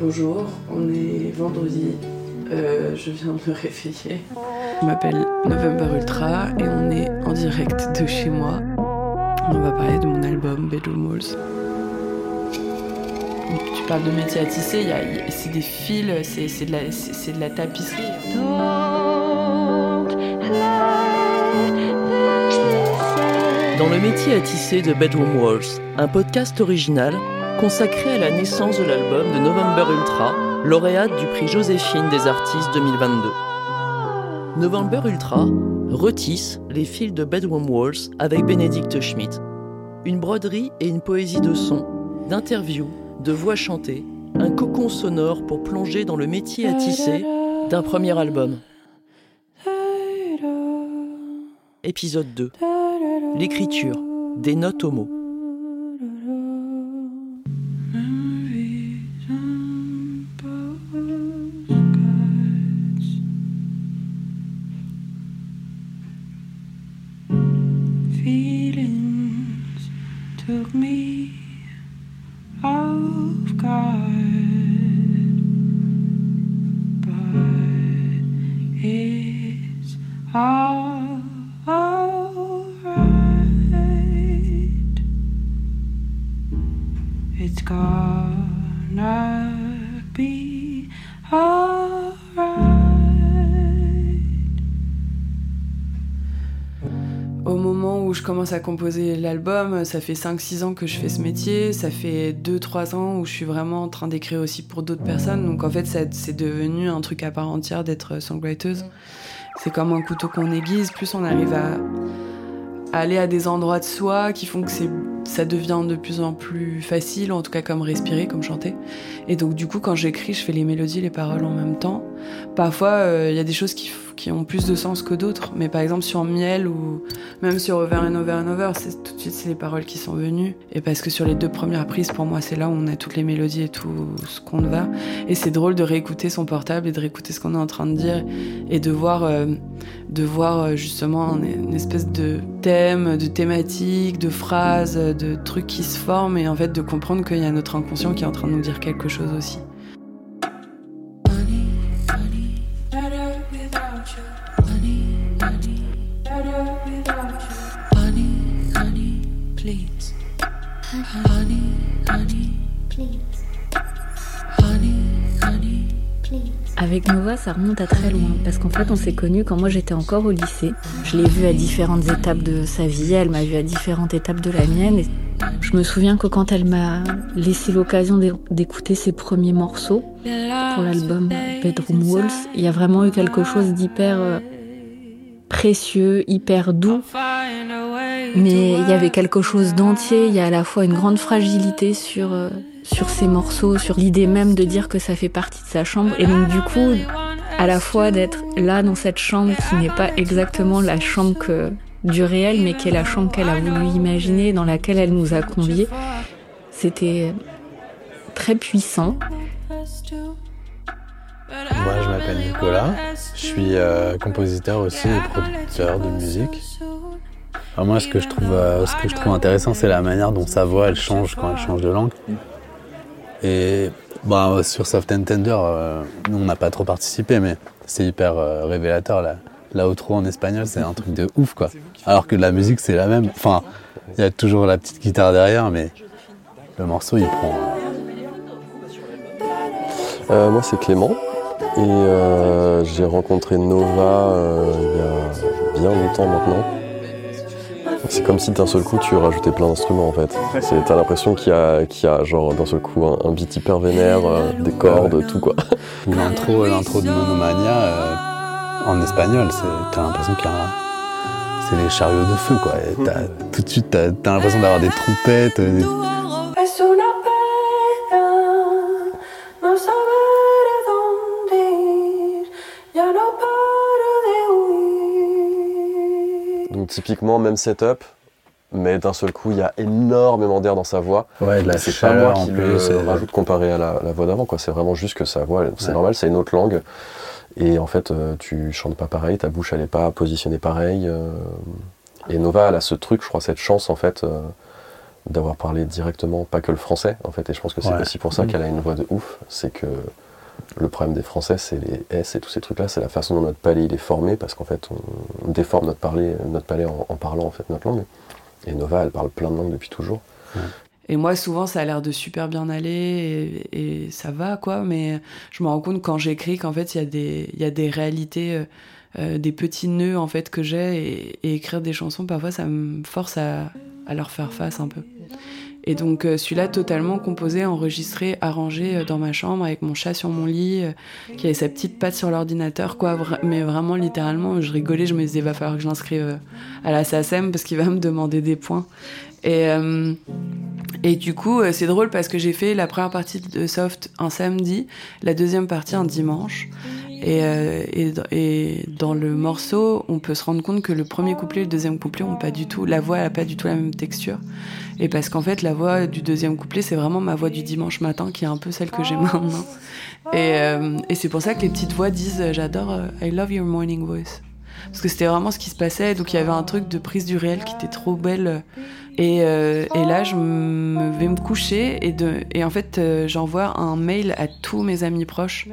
Bonjour, on est vendredi. Euh, je viens de me réveiller. Je m'appelle November Ultra et on est en direct de chez moi. On va parler de mon album Bedroom Walls. Tu parles de métier à tisser, c'est des fils, c'est de, de la tapisserie. Dans le métier à tisser de Bedroom Walls, un podcast original consacré à la naissance de l'album de November Ultra, lauréate du prix Joséphine des artistes 2022. November Ultra retisse les fils de Bedroom Walls avec Bénédicte Schmidt. Une broderie et une poésie de son, d'interviews, de voix chantées, un cocon sonore pour plonger dans le métier à tisser d'un premier album. Épisode 2. L'écriture, des notes aux mots. Moment où je commence à composer l'album, ça fait 5-6 ans que je fais ce métier, ça fait 2-3 ans où je suis vraiment en train d'écrire aussi pour d'autres personnes, donc en fait c'est devenu un truc à part entière d'être songwriter. C'est comme un couteau qu'on aiguise, plus on arrive à aller à des endroits de soi qui font que ça devient de plus en plus facile, en tout cas comme respirer, comme chanter. Et donc du coup, quand j'écris, je fais les mélodies, les paroles en même temps. Parfois, euh, il y a des choses qui, qui, ont plus de sens que d'autres. Mais par exemple, sur Miel ou même sur Over and Over and Over, c'est tout de suite c'est les paroles qui sont venues. Et parce que sur les deux premières prises, pour moi, c'est là où on a toutes les mélodies et tout ce qu'on va. Et c'est drôle de réécouter son portable et de réécouter ce qu'on est en train de dire et de voir, euh, de voir euh, justement une espèce de thème, de thématique, de phrases, de trucs qui se forment et en fait de comprendre qu'il y a notre inconscient qui est en train de nous dire quelque chose aussi. Avec Nova, ça remonte à très loin, parce qu'en fait, on s'est connus quand moi j'étais encore au lycée. Je l'ai vue à différentes étapes de sa vie, elle m'a vue à différentes étapes de la mienne. Et je me souviens que quand elle m'a laissé l'occasion d'écouter ses premiers morceaux pour l'album Bedroom Walls, il y a vraiment eu quelque chose d'hyper euh, précieux, hyper doux. Mais il y avait quelque chose d'entier, il y a à la fois une grande fragilité sur, euh, sur ces morceaux, sur l'idée même de dire que ça fait partie de sa chambre. Et donc du coup, à la fois d'être là dans cette chambre qui n'est pas exactement la chambre que, du réel, mais qui est la chambre qu'elle a voulu imaginer, dans laquelle elle nous a conviés, c'était très puissant. Moi, je m'appelle Nicolas. Je suis euh, compositeur aussi et producteur de musique. Moi, ce que je trouve, euh, ce que je trouve intéressant, c'est la manière dont sa voix elle change quand elle change de langue. Et bah, sur Soft and Tender, euh, nous, on n'a pas trop participé, mais c'est hyper révélateur. La, la outro en espagnol, c'est un truc de ouf, quoi. Alors que la musique, c'est la même. Enfin, il y a toujours la petite guitare derrière, mais le morceau, il prend. moi, c'est Clément. Et euh, j'ai rencontré Nova euh, il y a bien longtemps maintenant. C'est comme si d'un seul coup tu rajoutais plein d'instruments en fait. T'as l'impression qu'il y a, qu'il y a genre d'un seul coup un, beat hyper vénère, euh, des cordes, tout quoi. L'intro, l'intro de Monomania en espagnol, t'as l'impression qu'il y a c'est les chariots de feu quoi. tout de suite t'as, as, l'impression d'avoir des trompettes. Typiquement, même setup, mais d'un seul coup, il y a énormément d'air dans sa voix. Ouais, c'est pas moi qui le rajoute comparé à la, voix d'avant, quoi. C'est vraiment juste que sa voix, c'est normal, c'est une autre langue. Et en fait, euh, tu chantes pas pareil, ta bouche elle est pas positionnée pareil. Euh, Et Nova, elle a ce truc, je crois, cette chance en fait euh, d'avoir parlé directement, pas que le français en fait. Et je pense que c'est aussi pour ça mm. qu'elle a une voix de ouf. C'est que le problème des Français, c'est les S et tous ces trucs-là, c'est la façon dont notre palais il est formé, parce qu'en fait, on, déforme notre, palais, notre palais en, parlant en fait notre langue. Et Nova, elle parle plein de langues depuis toujours. Et moi, souvent, ça a l'air de super bien aller et, ça va, quoi. Mais je me rends compte quand j'écris qu'en fait, il y, a des, réalités, euh, euh, des petits nœuds, en fait, que j'ai. Et, écrire des chansons, parfois, ça me force à leur faire face un peu. Et donc euh, celui-là totalement composé, enregistré, arrangé euh, dans ma chambre avec mon chat sur mon lit, euh, qui avait sa petite patte sur l'ordinateur, quoi. Mais vraiment littéralement, je rigolais, je me disais va falloir que je l'inscrive à la SACEM parce qu'il va me demander des points. Et et du coup, c'est drôle parce que j'ai fait la première partie de Soft un samedi, la deuxième partie un dimanche. Et, et, et, dans le morceau, on peut se rendre compte que le premier couplet et le deuxième couplet ont pas du tout, la voix n'a pas du tout la même texture. Et parce qu'en fait, la voix du deuxième couplet, c'est vraiment ma voix du dimanche matin, qui est un peu celle que j'ai maintenant. Et, euh, et c'est pour ça que les petites voix disent euh, J'adore, euh, I love your morning voice. Parce que c'était vraiment ce qui se passait. Donc il y avait un truc de prise du réel qui était trop belle. Et, et là, je vais me coucher et, de, et en fait, j'envoie un mail à tous mes amis proches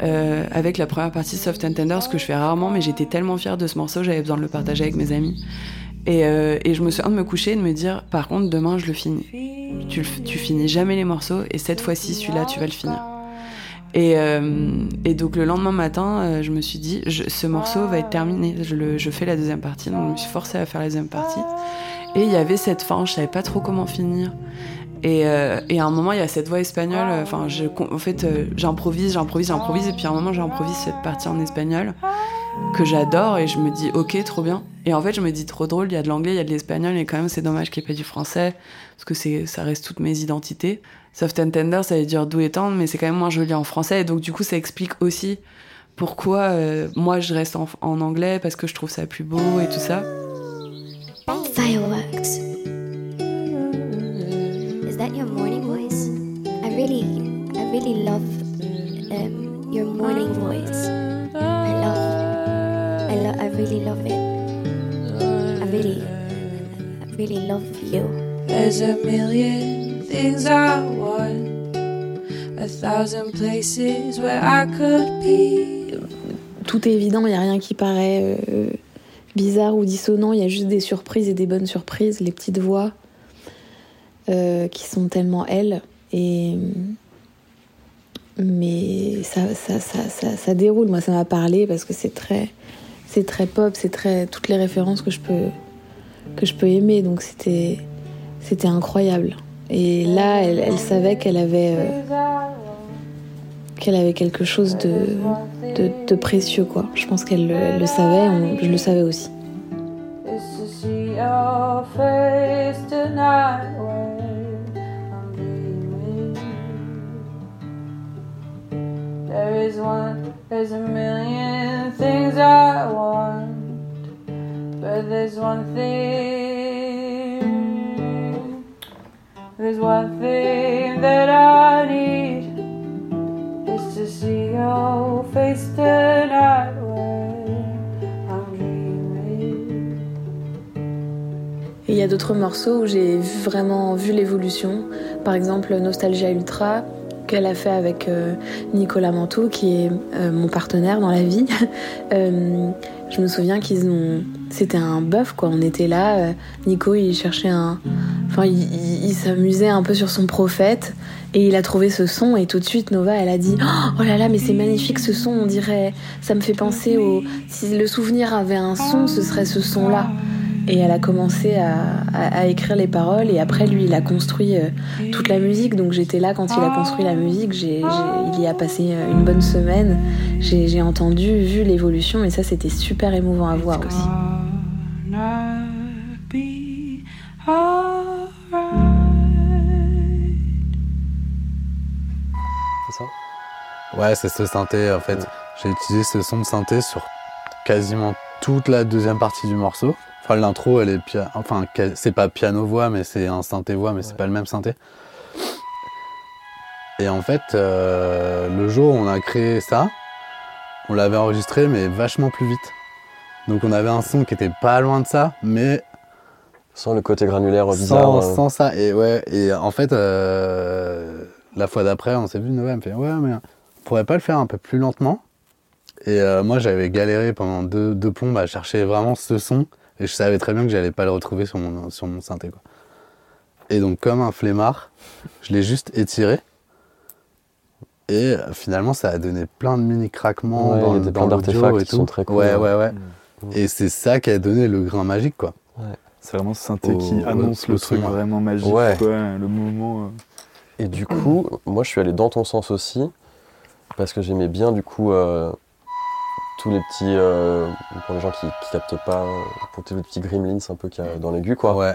avec la première partie Soft and Tender, ce que je fais rarement, mais j'étais tellement fière de ce morceau, j'avais besoin de le partager avec mes amis. Et, euh, et, je me souviens de me coucher et de me dire, par contre, demain, je le finis. Tu, tu finis jamais les morceaux, et cette fois-ci, celui-là, tu vas le finir. Et, euh, et, donc le lendemain matin, euh, je me suis dit, ce morceau va être terminé. Je, le, je, fais la deuxième partie, donc je me suis forcée à faire la deuxième partie. Et il y avait cette fin, je savais pas trop comment finir. Et, euh, et à un moment, il y a cette voix espagnole. Enfin, en fait, j'improvise, j'improvise, j'improvise, et puis à un moment, j'improvise cette partie en espagnol que j'adore et je me dis ok trop bien. Et en fait je me dis trop drôle il y a de l'anglais il y a de l'espagnol et quand même c'est dommage qu'il n'y ait pas du français parce que ça reste toutes mes identités. Soft and tender ça veut dire doux et tendre mais c'est quand même moins joli en français et donc du coup ça explique aussi pourquoi euh, moi je reste en, anglais parce que je trouve ça plus beau et tout ça really love um, your morning voice. I really love it. I really, I really love you. There's a million things I want, a thousand places where I could be. Tout est évident, il n'y a rien qui paraît euh, bizarre ou dissonant, il y a juste des surprises et des bonnes surprises, les petites voix euh, qui sont tellement elles. Et mais ça, ça, ça, ça, ça déroule. Moi, ça m'a parlé parce que c'est très, c'est très pop, c'est très toutes les références que je peux que je peux aimer. Donc c'était c'était incroyable. Et là, elle, savait qu'elle avait euh, qu'elle avait quelque chose de, de, précieux quoi. Je pense qu'elle le, savait, je le savais aussi. There's a million things I want, but there's one thing. There's one thing that I need is to see your face tonight I'm dreaming. Et il y a d'autres morceaux où j'ai vraiment vu l'évolution. Par exemple, Nostalgia Ultra, qu'elle a fait avec euh, Nicolas Manteau, qui est euh, mon partenaire dans la vie. Euh, je me souviens qu'ils ont. C'était un bœuf, quoi. On était là. Nico, il cherchait un. Enfin, il, s'amusait un peu sur son prophète. Et il a trouvé ce son. Et tout de suite, Nova, elle a dit Oh là là, mais c'est magnifique ce son. On dirait. Ça me fait penser au. Si le souvenir avait un son, ce serait ce son-là. Et elle a commencé à, écrire les paroles et après lui il a construit euh, toute la musique. Donc j'étais là quand il a construit la musique, j'ai, il y a passé euh, une bonne semaine. J'ai, entendu, vu l'évolution et ça c'était super émouvant à voir aussi. C'est ça? Ouais, c'est ce synthé en fait. J'ai utilisé ce son de synthé sur quasiment toute la deuxième partie du morceau. Enfin, l'intro, elle est enfin, c'est pas piano-voix, mais c'est un synthé-voix, mais c'est pas le même synthé. Et en fait, euh, le jour où on a créé ça, on l'avait enregistré, mais vachement plus vite. Donc on avait un son qui était pas loin de ça, mais Sans le côté granulaire bizarre. sans, euh, sans ça. Et ouais, et en fait, euh, la fois d'après, on s'est vu, elle me fait Ouais, mais on pourrait pas le faire un peu plus lentement Et euh, moi, j'avais galéré pendant deux, deux plombes à chercher vraiment ce son, et je savais très bien que j'allais pas le retrouver sur mon, sur mon synthé. Quoi. Et donc, comme un flemmard, je l'ai juste étiré. Et euh, finalement, ça a donné plein de mini craquements Ouais, dans, dans d'artefacts et qui tout. sont très cool, Ouais, ouais, ouais. Mm. Et c'est ça qui a donné le grain magique, quoi. C'est vraiment ce synthé Au- qui annonce le son, truc ouais. vraiment magique, Ouais. quoi, le moment. euh. Et du coup, moi je suis allé dans ton sens aussi, parce que j'aimais bien du coup euh, tous les petits, euh, pour les gens qui, qui captent pas, pour tous les petits gremlins un peu qu'il y a dans l'aigu quoi. Ouais.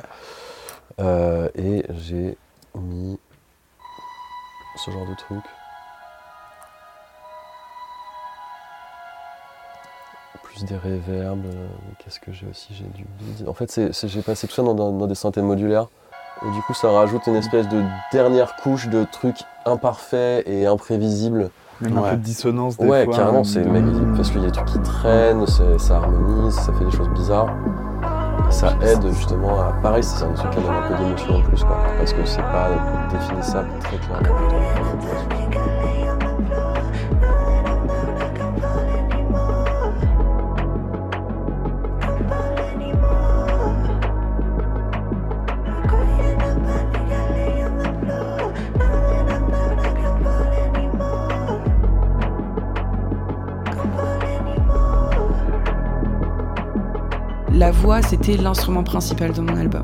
Euh, et j'ai mis ce genre de truc. Plus des réverbes. Qu'est-ce que j'ai aussi? J'ai du lead. En fait, c'est- c'est- j'ai passé tout ça dans, dans- dans des synthés modulaires. Et du coup, ça rajoute une espèce de dernière couche de trucs imparfaits et imprévisibles. Même un Ouais. peu de dissonance des Ouais, fois. carrément, hein, c'est de- parce qu'il y a des trucs qui traînent, ça harmonise, ça fait des choses bizarres. Et ça aide justement à. Pareil, c'est un truc qui donne un peu d'émotion en plus, quoi. Parce que c'est pas définissable très clairement. C'était l'instrument principal de mon album.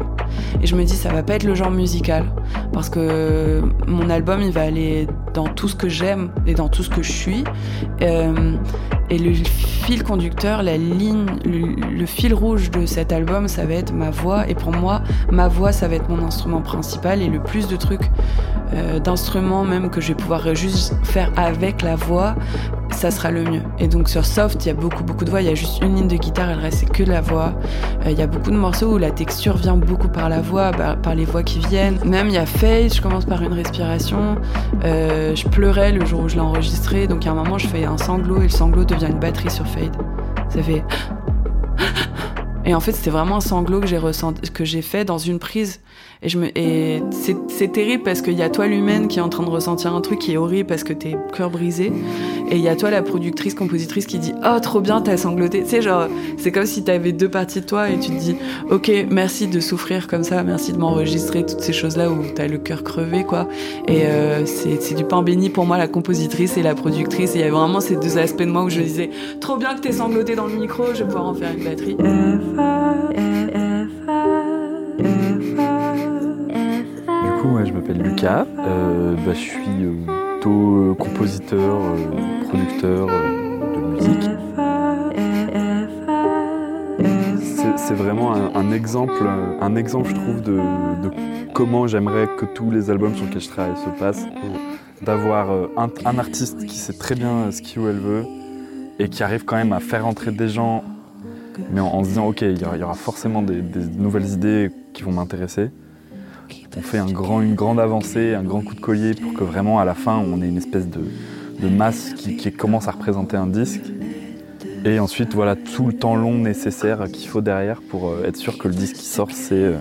Et je me dis, ça va pas être le genre musical, parce que mon album, il va aller dans tout ce que j'aime et dans tout ce que je suis. Euh, et le fil conducteur, la ligne, le, le fil rouge de cet album, ça va être ma voix. Et pour moi, ma voix, ça va être mon instrument principal. Et le plus de trucs, euh, d'instruments même que je vais pouvoir juste faire avec la voix, ça sera le mieux. Et donc sur Soft, il y a beaucoup beaucoup de voix, il y a juste une ligne de guitare, et le reste que de la voix. Euh, Il y a beaucoup de morceaux où la texture vient beaucoup par la voix, bah, par les voix qui viennent. Même il y a Fade, je commence par une respiration. Euh, je pleurais le jour où je l'ai enregistré, donc à un moment je fais un sanglot et le sanglot devient une batterie sur Fade. Ça fait et en fait, c'était vraiment un sanglot que j'ai ressenti, que j'ai fait dans une prise. Et je me, et c'est, terrible parce qu'il y a toi l'humaine qui est en train de ressentir un truc qui est horrible parce que t'es cœur brisé. Et il y a toi la productrice, compositrice qui dit Oh, trop bien, t'as sangloté. Tu sais, genre, c'est comme si t'avais deux parties de toi et tu te dis Ok, merci de souffrir comme ça, merci de m'enregistrer, toutes ces choses-là où t'as le cœur crevé, quoi. Et euh, c'est, du pain béni pour moi, la compositrice et la productrice. Et il y avait vraiment ces deux aspects de moi où je disais Trop bien que t'aies sangloté dans le micro, je vais pouvoir en faire une batterie. Du coup, ouais, je m'appelle Lucas. Euh, bah, je suis plutôt euh, compositeur, euh, producteur de musique. C'est- vraiment un, exemple, un exemple, je trouve, de, comment j'aimerais que tous les albums sur lesquels je travaille se passent. D'avoir un, un artiste qui sait très bien ce qu'il ou elle veut et qui arrive quand même à faire entrer des gens, mais en, en se disant, ok, il y aura, il y aura forcément des, des nouvelles idées qui vont m'intéresser. On fait un grand, une grande avancée, un grand coup de collier pour que vraiment à la fin on ait une espèce de, de masse qui, qui commence à représenter un disque. Et ensuite voilà tout le temps long nécessaire qu'il faut derrière pour euh, être sûr que le disque qui sort c'est euh,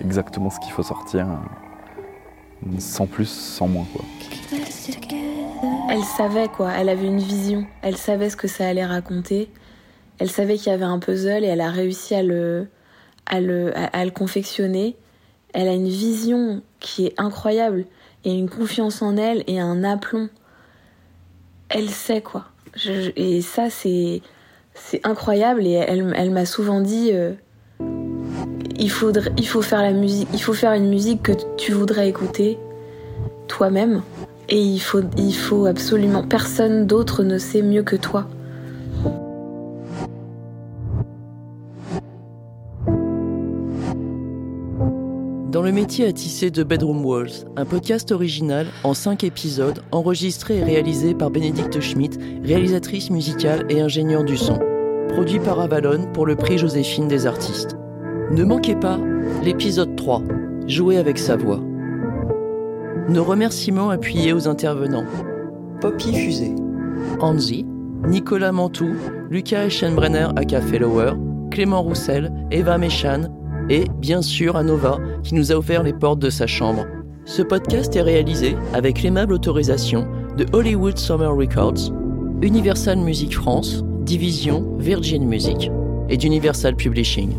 exactement ce qu'il faut sortir. euh, sans plus, sans moins quoi. Elle savait quoi, elle avait une vision, elle savait ce que ça allait raconter, elle savait qu'il y avait un puzzle et elle a réussi à le, à le, à, le confectionner. Elle a une vision qui est incroyable et une confiance en elle et un aplomb. Elle sait quoi. Et ça c'est c'est incroyable et elle, elle m'a souvent dit euh, il il faut faire la musique il faut faire une musique que tu voudrais écouter toi-même et il faut, il faut absolument. Personne d'autre ne sait mieux que toi. Le métier à tisser de Bedroom Walls, un podcast original en 5 épisodes enregistré et réalisé par Bénédicte Schmidt, réalisatrice musicale et ingénieure du son. Produit par Avalon pour le prix Joséphine des artistes. Ne manquez pas l'épisode 3, Jouer avec sa voix. Nos remerciements appuyés aux intervenants. Poppy Fusée, Anzi, Nicolas Mantoux, Lucas Eschenbrenner aka Fellower, Clément Roussel, Eva Méchan et, bien sûr, à Nova, qui nous a offert les portes de sa chambre. Ce podcast est réalisé avec l'aimable autorisation de Hollywood Summer Records, Universal Music France, Division Virgin Music et d'Universal Publishing.